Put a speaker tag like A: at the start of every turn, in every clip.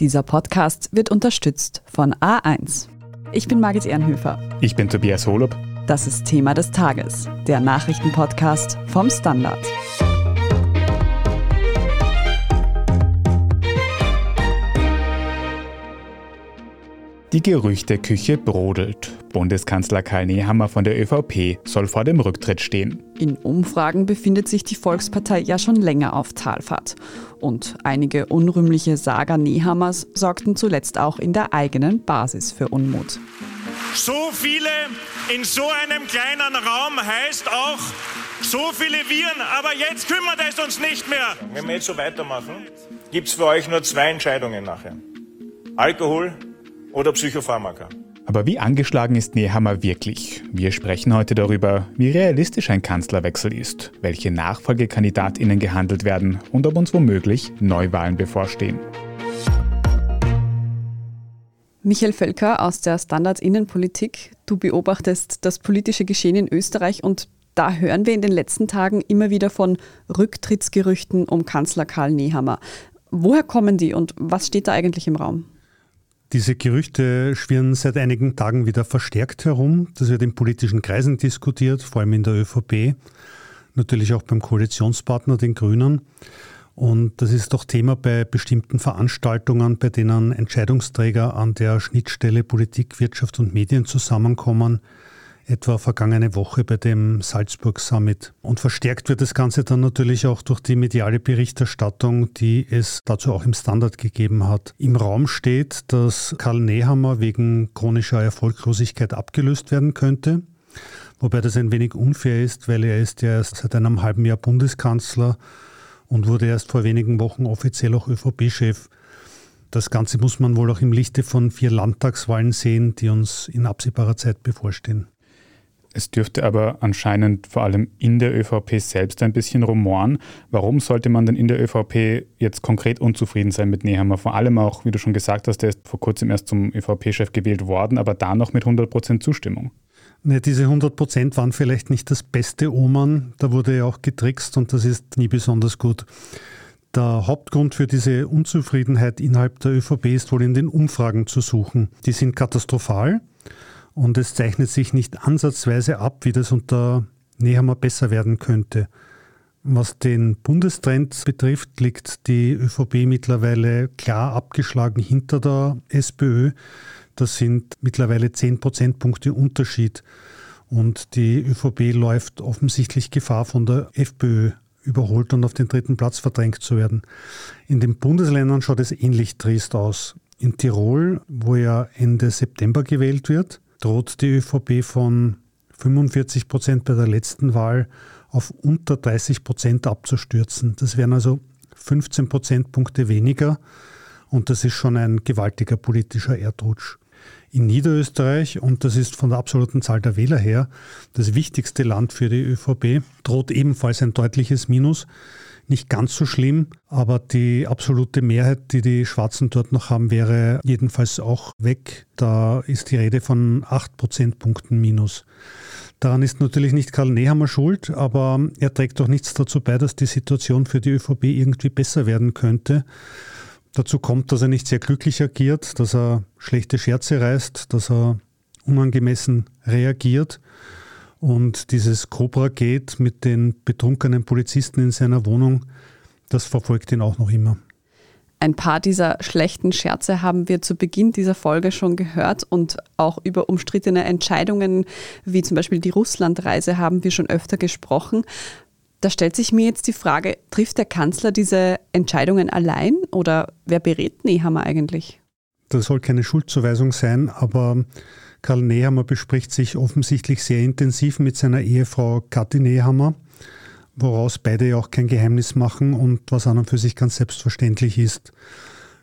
A: Dieser Podcast wird unterstützt von A1. Ich bin Margit Ehrenhöfer.
B: Ich bin Tobias Holub.
A: Das ist Thema des Tages, der Nachrichtenpodcast vom Standard.
B: Die Gerüchteküche brodelt. Bundeskanzler Karl Nehammer von der ÖVP soll vor dem Rücktritt stehen.
A: In Umfragen befindet sich die Volkspartei ja schon länger auf Talfahrt. Und einige unrühmliche Saga Nehammers sorgten zuletzt auch in der eigenen Basis für Unmut.
C: So viele in so einem kleinen Raum heißt auch so viele Viren, aber jetzt kümmert es uns nicht mehr. Wenn wir jetzt so weitermachen, gibt es für euch nur zwei Entscheidungen nachher. Alkohol oder Psychopharmaka.
B: Aber wie angeschlagen ist Nehammer wirklich? Wir sprechen heute darüber, wie realistisch ein Kanzlerwechsel ist, welche Nachfolgekandidatinnen gehandelt werden und ob uns womöglich Neuwahlen bevorstehen.
A: Michael Völker aus der Standards Innenpolitik. Du beobachtest das politische Geschehen in Österreich und da hören wir in den letzten Tagen immer wieder von Rücktrittsgerüchten um Kanzler Karl Nehammer. Woher kommen die und was steht da eigentlich im Raum?
D: Diese Gerüchte schwirren seit einigen Tagen wieder verstärkt herum. Das wird in politischen Kreisen diskutiert, vor allem in der ÖVP, natürlich auch beim Koalitionspartner, den Grünen. Und das ist doch Thema bei bestimmten Veranstaltungen, bei denen Entscheidungsträger an der Schnittstelle Politik, Wirtschaft und Medien zusammenkommen etwa vergangene Woche bei dem Salzburg Summit. Und verstärkt wird das Ganze dann natürlich auch durch die mediale Berichterstattung, die es dazu auch im Standard gegeben hat. Im Raum steht, dass Karl Nehammer wegen chronischer Erfolglosigkeit abgelöst werden könnte. Wobei das ein wenig unfair ist, weil er ist ja erst seit einem halben Jahr Bundeskanzler und wurde erst vor wenigen Wochen offiziell auch ÖVP-Chef. Das Ganze muss man wohl auch im Lichte von vier Landtagswahlen sehen, die uns in absehbarer Zeit bevorstehen.
B: Es dürfte aber anscheinend vor allem in der ÖVP selbst ein bisschen rumoren. Warum sollte man denn in der ÖVP jetzt konkret unzufrieden sein mit Nehammer? Vor allem auch, wie du schon gesagt hast, der ist vor kurzem erst zum ÖVP-Chef gewählt worden, aber da noch mit 100 Prozent Zustimmung.
D: Ne, diese 100 Prozent waren vielleicht nicht das beste Oman. Da wurde ja auch getrickst und das ist nie besonders gut. Der Hauptgrund für diese Unzufriedenheit innerhalb der ÖVP ist wohl in den Umfragen zu suchen. Die sind katastrophal. Und es zeichnet sich nicht ansatzweise ab, wie das unter Nehammer besser werden könnte. Was den Bundestrend betrifft, liegt die ÖVP mittlerweile klar abgeschlagen hinter der SPÖ. Das sind mittlerweile 10 Prozentpunkte Unterschied. Und die ÖVP läuft offensichtlich Gefahr, von der FPÖ überholt und auf den dritten Platz verdrängt zu werden. In den Bundesländern schaut es ähnlich trist aus. In Tirol, wo ja Ende September gewählt wird, droht die ÖVP von 45 Prozent bei der letzten Wahl auf unter 30 Prozent abzustürzen. Das wären also 15 Prozentpunkte weniger und das ist schon ein gewaltiger politischer Erdrutsch. In Niederösterreich, und das ist von der absoluten Zahl der Wähler her das wichtigste Land für die ÖVP, droht ebenfalls ein deutliches Minus nicht ganz so schlimm, aber die absolute Mehrheit, die die Schwarzen dort noch haben, wäre jedenfalls auch weg. Da ist die Rede von 8 Prozentpunkten minus. Daran ist natürlich nicht Karl Nehammer schuld, aber er trägt doch nichts dazu bei, dass die Situation für die ÖVP irgendwie besser werden könnte. Dazu kommt, dass er nicht sehr glücklich agiert, dass er schlechte Scherze reißt, dass er unangemessen reagiert. Und dieses Cobra geht mit den betrunkenen Polizisten in seiner Wohnung, das verfolgt ihn auch noch immer.
A: Ein paar dieser schlechten Scherze haben wir zu Beginn dieser Folge schon gehört und auch über umstrittene Entscheidungen wie zum Beispiel die Russlandreise haben wir schon öfter gesprochen. Da stellt sich mir jetzt die Frage, trifft der Kanzler diese Entscheidungen allein oder wer berät Nehammer eigentlich?
D: Das soll keine Schuldzuweisung sein, aber Karl Nehammer bespricht sich offensichtlich sehr intensiv mit seiner Ehefrau Kathi Nehammer, woraus beide ja auch kein Geheimnis machen und was an und für sich ganz selbstverständlich ist.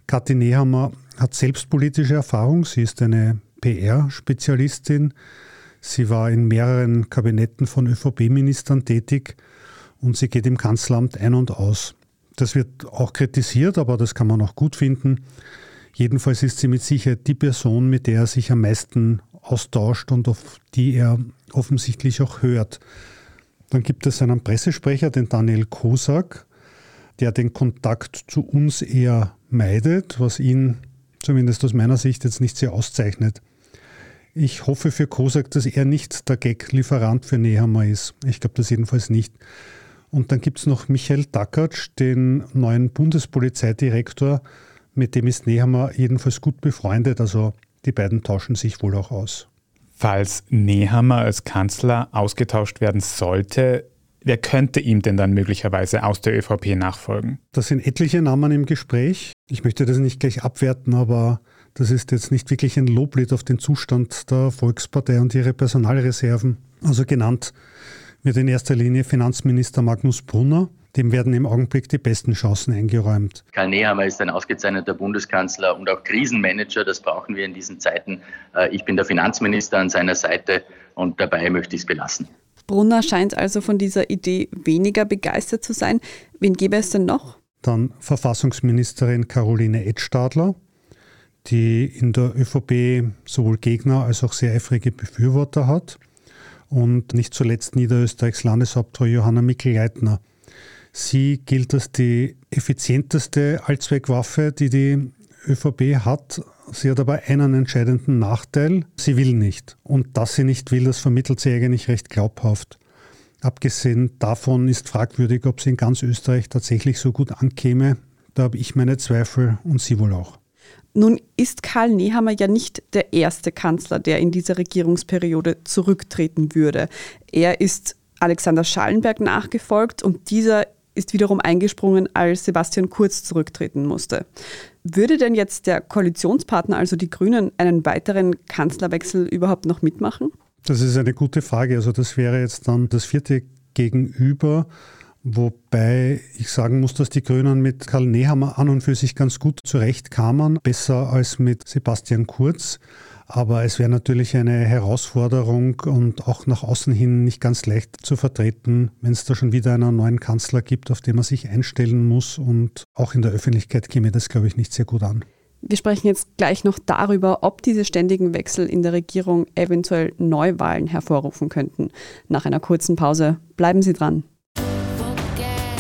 D: Kathi Nehammer hat selbstpolitische Erfahrung. Sie ist eine PR-Spezialistin. Sie war in mehreren Kabinetten von ÖVP-Ministern tätig und sie geht im Kanzleramt ein und aus. Das wird auch kritisiert, aber das kann man auch gut finden. Jedenfalls ist sie mit Sicherheit die Person, mit der er sich am meisten austauscht und auf die er offensichtlich auch hört. Dann gibt es einen Pressesprecher, den Daniel Kosak. der den Kontakt zu uns eher meidet, was ihn zumindest aus meiner Sicht jetzt nicht sehr auszeichnet. Ich hoffe für Kosak, dass er nicht der Gag-Lieferant für Nehammer ist. Ich glaube das jedenfalls nicht. Und dann gibt es noch Michael Dackatsch, den neuen Bundespolizeidirektor, mit dem ist Nehammer jedenfalls gut befreundet. Also die beiden tauschen sich wohl auch aus.
B: Falls Nehammer als Kanzler ausgetauscht werden sollte, wer könnte ihm denn dann möglicherweise aus der ÖVP nachfolgen?
D: Das sind etliche Namen im Gespräch. Ich möchte das nicht gleich abwerten, aber das ist jetzt nicht wirklich ein Loblied auf den Zustand der Volkspartei und ihre Personalreserven. Also genannt wird in erster Linie Finanzminister Magnus Brunner. Dem werden im Augenblick die besten Chancen eingeräumt.
E: Karl Nehammer ist ein ausgezeichneter Bundeskanzler und auch Krisenmanager. Das brauchen wir in diesen Zeiten. Äh, ich bin der Finanzminister an seiner Seite und dabei möchte ich es belassen.
A: Brunner scheint also von dieser Idee weniger begeistert zu sein. Wen gäbe es denn noch?
D: Dann Verfassungsministerin Caroline Edstadler, die in der ÖVP sowohl Gegner als auch sehr eifrige Befürworter hat. Und nicht zuletzt Niederösterreichs Landeshauptfrau Johanna Mikl-Leitner. Sie gilt als die effizienteste Allzweckwaffe, die die ÖVP hat. Sie hat aber einen entscheidenden Nachteil. Sie will nicht. Und dass sie nicht will, das vermittelt sie eigentlich recht glaubhaft. Abgesehen davon ist fragwürdig, ob sie in ganz Österreich tatsächlich so gut ankäme. Da habe ich meine Zweifel und sie wohl auch.
A: Nun ist Karl Nehammer ja nicht der erste Kanzler, der in dieser Regierungsperiode zurücktreten würde. Er ist Alexander Schallenberg nachgefolgt und dieser ist wiederum eingesprungen, als Sebastian Kurz zurücktreten musste. Würde denn jetzt der Koalitionspartner, also die Grünen, einen weiteren Kanzlerwechsel überhaupt noch mitmachen?
D: Das ist eine gute Frage. Also das wäre jetzt dann das vierte Gegenüber. Wobei ich sagen muss, dass die Grünen mit Karl Nehammer an und für sich ganz gut zurechtkamen, besser als mit Sebastian Kurz. Aber es wäre natürlich eine Herausforderung und auch nach außen hin nicht ganz leicht zu vertreten, wenn es da schon wieder einen neuen Kanzler gibt, auf den man sich einstellen muss. Und auch in der Öffentlichkeit käme das, glaube ich, nicht sehr gut an.
A: Wir sprechen jetzt gleich noch darüber, ob diese ständigen Wechsel in der Regierung eventuell Neuwahlen hervorrufen könnten. Nach einer kurzen Pause bleiben Sie dran.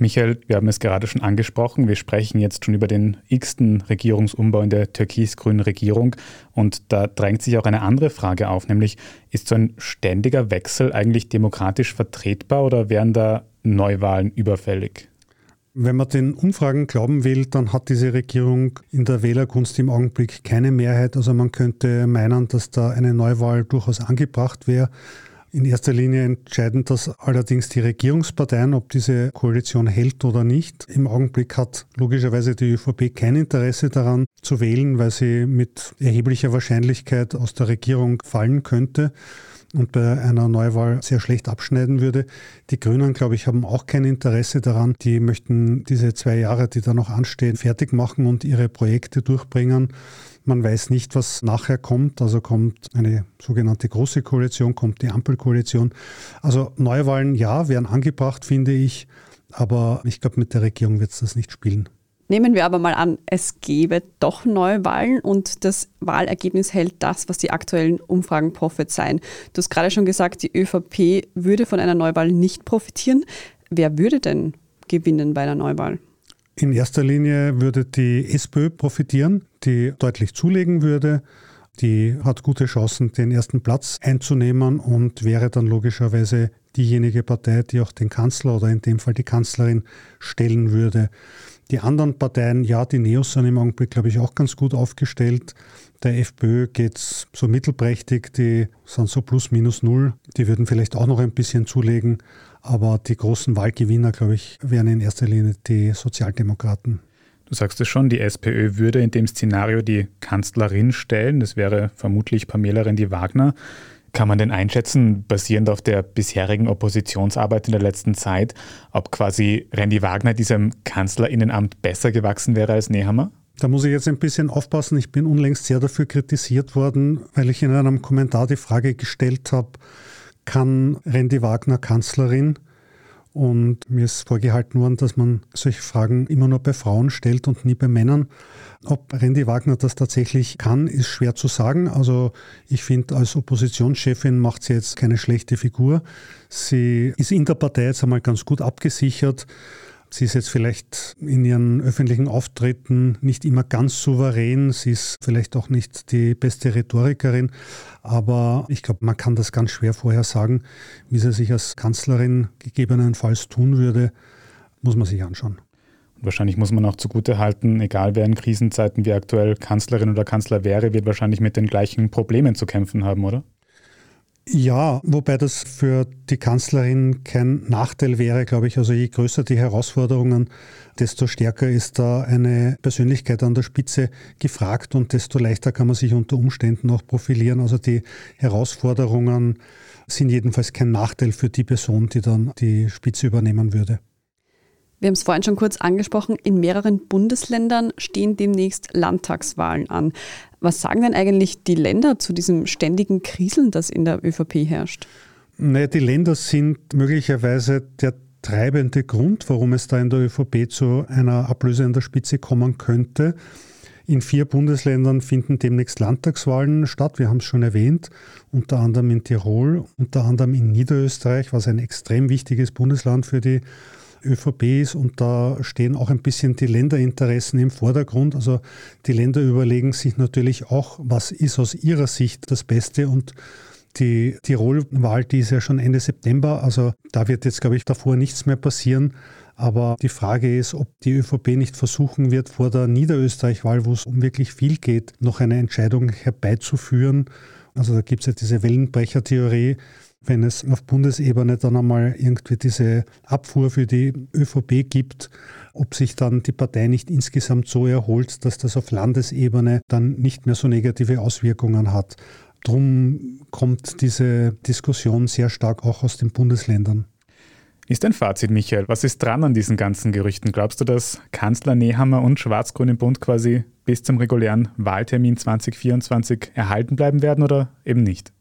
B: Michael, wir haben es gerade schon angesprochen. Wir sprechen jetzt schon über den x-ten Regierungsumbau in der türkis-grünen Regierung. Und da drängt sich auch eine andere Frage auf, nämlich ist so ein ständiger Wechsel eigentlich demokratisch vertretbar oder wären da Neuwahlen überfällig?
D: Wenn man den Umfragen glauben will, dann hat diese Regierung in der Wählerkunst im Augenblick keine Mehrheit. Also man könnte meinen, dass da eine Neuwahl durchaus angebracht wäre. In erster Linie entscheiden das allerdings die Regierungsparteien, ob diese Koalition hält oder nicht. Im Augenblick hat logischerweise die ÖVP kein Interesse daran zu wählen, weil sie mit erheblicher Wahrscheinlichkeit aus der Regierung fallen könnte und bei einer Neuwahl sehr schlecht abschneiden würde. Die Grünen, glaube ich, haben auch kein Interesse daran. Die möchten diese zwei Jahre, die da noch anstehen, fertig machen und ihre Projekte durchbringen. Man weiß nicht, was nachher kommt. Also kommt eine sogenannte große Koalition, kommt die Ampelkoalition. Also Neuwahlen, ja, wären angebracht, finde ich. Aber ich glaube, mit der Regierung wird es das nicht spielen.
A: Nehmen wir aber mal an, es gäbe doch Neuwahlen und das Wahlergebnis hält das, was die aktuellen Umfragen prophezeien. Du hast gerade schon gesagt, die ÖVP würde von einer Neuwahl nicht profitieren. Wer würde denn gewinnen bei einer Neuwahl?
D: In erster Linie würde die SPÖ profitieren, die deutlich zulegen würde. Die hat gute Chancen, den ersten Platz einzunehmen und wäre dann logischerweise diejenige Partei, die auch den Kanzler oder in dem Fall die Kanzlerin stellen würde. Die anderen Parteien, ja, die Neos sind im Augenblick, glaube ich, auch ganz gut aufgestellt. Der FPÖ geht es so mittelprächtig, die sind so plus minus null. Die würden vielleicht auch noch ein bisschen zulegen. Aber die großen Wahlgewinner, glaube ich, wären in erster Linie die Sozialdemokraten.
B: Du sagst es schon, die SPÖ würde in dem Szenario die Kanzlerin stellen. Das wäre vermutlich Pamela Rendi-Wagner. Kann man denn einschätzen, basierend auf der bisherigen Oppositionsarbeit in der letzten Zeit, ob quasi Randy Wagner diesem Kanzlerinnenamt besser gewachsen wäre als Nehammer?
D: Da muss ich jetzt ein bisschen aufpassen. Ich bin unlängst sehr dafür kritisiert worden, weil ich in einem Kommentar die Frage gestellt habe, kann Randy Wagner Kanzlerin? Und mir ist vorgehalten worden, dass man solche Fragen immer nur bei Frauen stellt und nie bei Männern. Ob Randy Wagner das tatsächlich kann, ist schwer zu sagen. Also ich finde, als Oppositionschefin macht sie jetzt keine schlechte Figur. Sie ist in der Partei jetzt einmal ganz gut abgesichert. Sie ist jetzt vielleicht in ihren öffentlichen Auftritten nicht immer ganz souverän. Sie ist vielleicht auch nicht die beste Rhetorikerin. Aber ich glaube, man kann das ganz schwer vorher sagen, wie sie sich als Kanzlerin gegebenenfalls tun würde. Muss man sich anschauen.
B: Wahrscheinlich muss man auch zugute halten, egal wer in Krisenzeiten wie aktuell Kanzlerin oder Kanzler wäre, wird wahrscheinlich mit den gleichen Problemen zu kämpfen haben, oder?
D: Ja, wobei das für die Kanzlerin kein Nachteil wäre, glaube ich. Also je größer die Herausforderungen, desto stärker ist da eine Persönlichkeit an der Spitze gefragt und desto leichter kann man sich unter Umständen auch profilieren. Also die Herausforderungen sind jedenfalls kein Nachteil für die Person, die dann die Spitze übernehmen würde.
A: Wir haben es vorhin schon kurz angesprochen, in mehreren Bundesländern stehen demnächst Landtagswahlen an. Was sagen denn eigentlich die Länder zu diesem ständigen Kriseln, das in der ÖVP herrscht?
D: Naja, die Länder sind möglicherweise der treibende Grund, warum es da in der ÖVP zu einer Ablöse an der Spitze kommen könnte. In vier Bundesländern finden demnächst Landtagswahlen statt. Wir haben es schon erwähnt, unter anderem in Tirol, unter anderem in Niederösterreich, was ein extrem wichtiges Bundesland für die ÖVP ist und da stehen auch ein bisschen die Länderinteressen im Vordergrund. Also die Länder überlegen sich natürlich auch, was ist aus ihrer Sicht das Beste und die Tirol-Wahl, die ist ja schon Ende September, also da wird jetzt, glaube ich, davor nichts mehr passieren. Aber die Frage ist, ob die ÖVP nicht versuchen wird, vor der Niederösterreich-Wahl, wo es um wirklich viel geht, noch eine Entscheidung herbeizuführen. Also da gibt es ja diese Wellenbrecher-Theorie, wenn es auf Bundesebene dann einmal irgendwie diese Abfuhr für die ÖVP gibt, ob sich dann die Partei nicht insgesamt so erholt, dass das auf Landesebene dann nicht mehr so negative Auswirkungen hat. Drum kommt diese Diskussion sehr stark auch aus den Bundesländern.
B: Ist dein Fazit, Michael? Was ist dran an diesen ganzen Gerüchten? Glaubst du, dass Kanzler Nehammer und Schwarz-Grün im Bund quasi bis zum regulären Wahltermin 2024 erhalten bleiben werden oder eben nicht?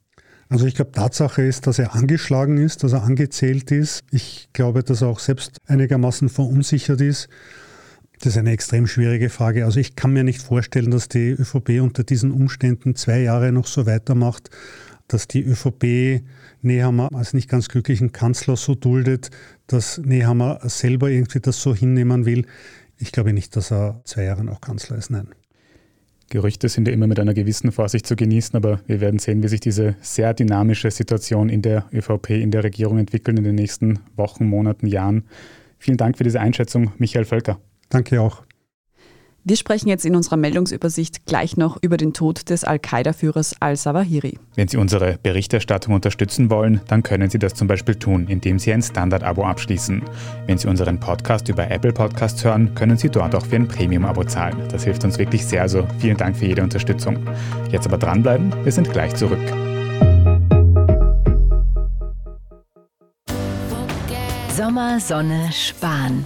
D: Also ich glaube, Tatsache ist, dass er angeschlagen ist, dass er angezählt ist. Ich glaube, dass er auch selbst einigermaßen verunsichert ist. Das ist eine extrem schwierige Frage. Also ich kann mir nicht vorstellen, dass die ÖVP unter diesen Umständen zwei Jahre noch so weitermacht, dass die ÖVP Nehammer als nicht ganz glücklichen Kanzler so duldet, dass Nehammer selber irgendwie das so hinnehmen will. Ich glaube nicht, dass er zwei Jahre noch Kanzler ist, nein.
B: Gerüchte sind ja immer mit einer gewissen Vorsicht zu genießen, aber wir werden sehen, wie sich diese sehr dynamische Situation in der ÖVP, in der Regierung entwickelt in den nächsten Wochen, Monaten, Jahren. Vielen Dank für diese Einschätzung, Michael Völker.
D: Danke auch.
A: Wir sprechen jetzt in unserer Meldungsübersicht gleich noch über den Tod des Al-Qaida-Führers al-Sawahiri.
B: Wenn Sie unsere Berichterstattung unterstützen wollen, dann können Sie das zum Beispiel tun, indem Sie ein Standard-Abo abschließen. Wenn Sie unseren Podcast über Apple Podcasts hören, können Sie dort auch für ein Premium-Abo zahlen. Das hilft uns wirklich sehr, also vielen Dank für jede Unterstützung. Jetzt aber dranbleiben, wir sind gleich zurück.
F: Sommer, Sonne, Spahn.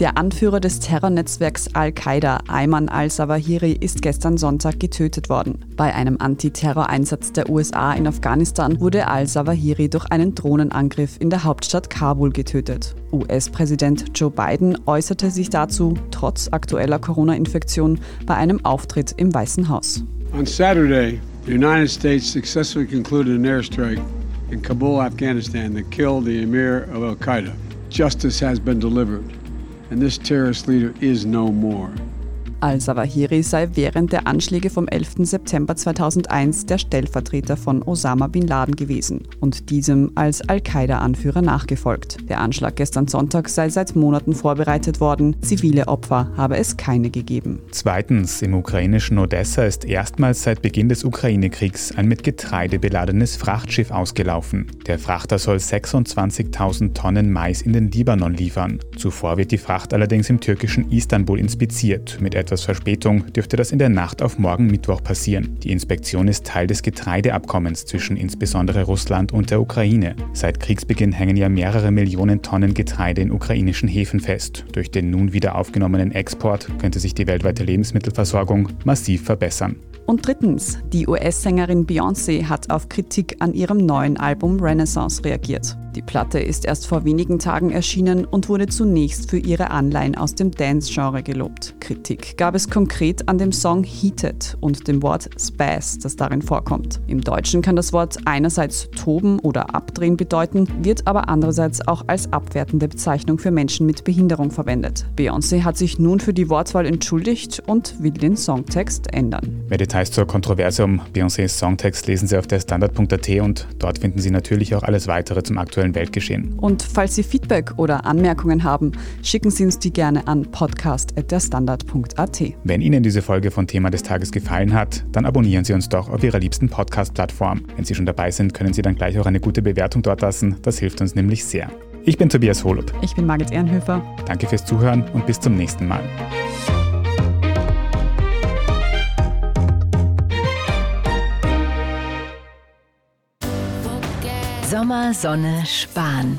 A: Der Anführer des Terrornetzwerks Al-Qaida, Ayman al-Zawahiri, ist gestern Sonntag getötet worden. Bei einem Antiterroreinsatz der USA in Afghanistan wurde al-Zawahiri durch einen Drohnenangriff in der Hauptstadt Kabul getötet. US-Präsident Joe Biden äußerte sich dazu, trotz aktueller Corona-Infektion, bei einem Auftritt im Weißen Haus.
G: On Saturday, the United States successfully concluded an airstrike in Kabul, Afghanistan that killed the emir of Al-Qaeda. Justice has been delivered and this terrorist leader is no more.
A: Al-Zawahiri sei während der Anschläge vom 11. September 2001 der Stellvertreter von Osama bin Laden gewesen und diesem als Al-Qaida-Anführer nachgefolgt. Der Anschlag gestern Sonntag sei seit Monaten vorbereitet worden. Zivile Opfer habe es keine gegeben.
B: Zweitens, im ukrainischen Odessa ist erstmals seit Beginn des Ukraine-Kriegs ein mit Getreide beladenes Frachtschiff ausgelaufen. Der Frachter soll 26.000 Tonnen Mais in den Libanon liefern. Zuvor wird die Fracht allerdings im türkischen Istanbul inspiziert. Mit etwas Verspätung dürfte das in der Nacht auf morgen Mittwoch passieren. Die Inspektion ist Teil des Getreideabkommens zwischen insbesondere Russland und der Ukraine. Seit Kriegsbeginn hängen ja mehrere Millionen Tonnen Getreide in ukrainischen Häfen fest. Durch den nun wieder aufgenommenen Export könnte sich die weltweite Lebensmittelversorgung massiv verbessern.
A: Und drittens, die US-Sängerin Beyoncé hat auf Kritik an ihrem neuen Album Renaissance reagiert. Die Platte ist erst vor wenigen Tagen erschienen und wurde zunächst für ihre Anleihen aus dem Dance-Genre gelobt. Kritik gab es konkret an dem Song Heated und dem Wort Spaz, das darin vorkommt. Im Deutschen kann das Wort einerseits toben oder abdrehen bedeuten, wird aber andererseits auch als abwertende Bezeichnung für Menschen mit Behinderung verwendet. Beyoncé hat sich nun für die Wortwahl entschuldigt und will den Songtext ändern.
B: Mehr Details zur Kontroverse um Beyoncés Songtext lesen Sie auf der Standard.at und dort finden Sie natürlich auch alles weitere zum aktuellen aktuellen Weltgeschehen.
A: Und falls Sie Feedback oder Anmerkungen haben, schicken Sie uns die gerne an podcast.derstandard.at.
B: Wenn Ihnen diese Folge von Thema des Tages gefallen hat, dann abonnieren Sie uns doch auf Ihrer liebsten Podcast-Plattform. Wenn Sie schon dabei sind, können Sie dann gleich auch eine gute Bewertung dort lassen. Das hilft uns nämlich sehr. Ich bin Tobias Holub.
A: Ich bin Margit Ehrenhöfer.
B: Danke fürs Zuhören und bis zum nächsten Mal.
F: Sommer, Sonne, Sparen.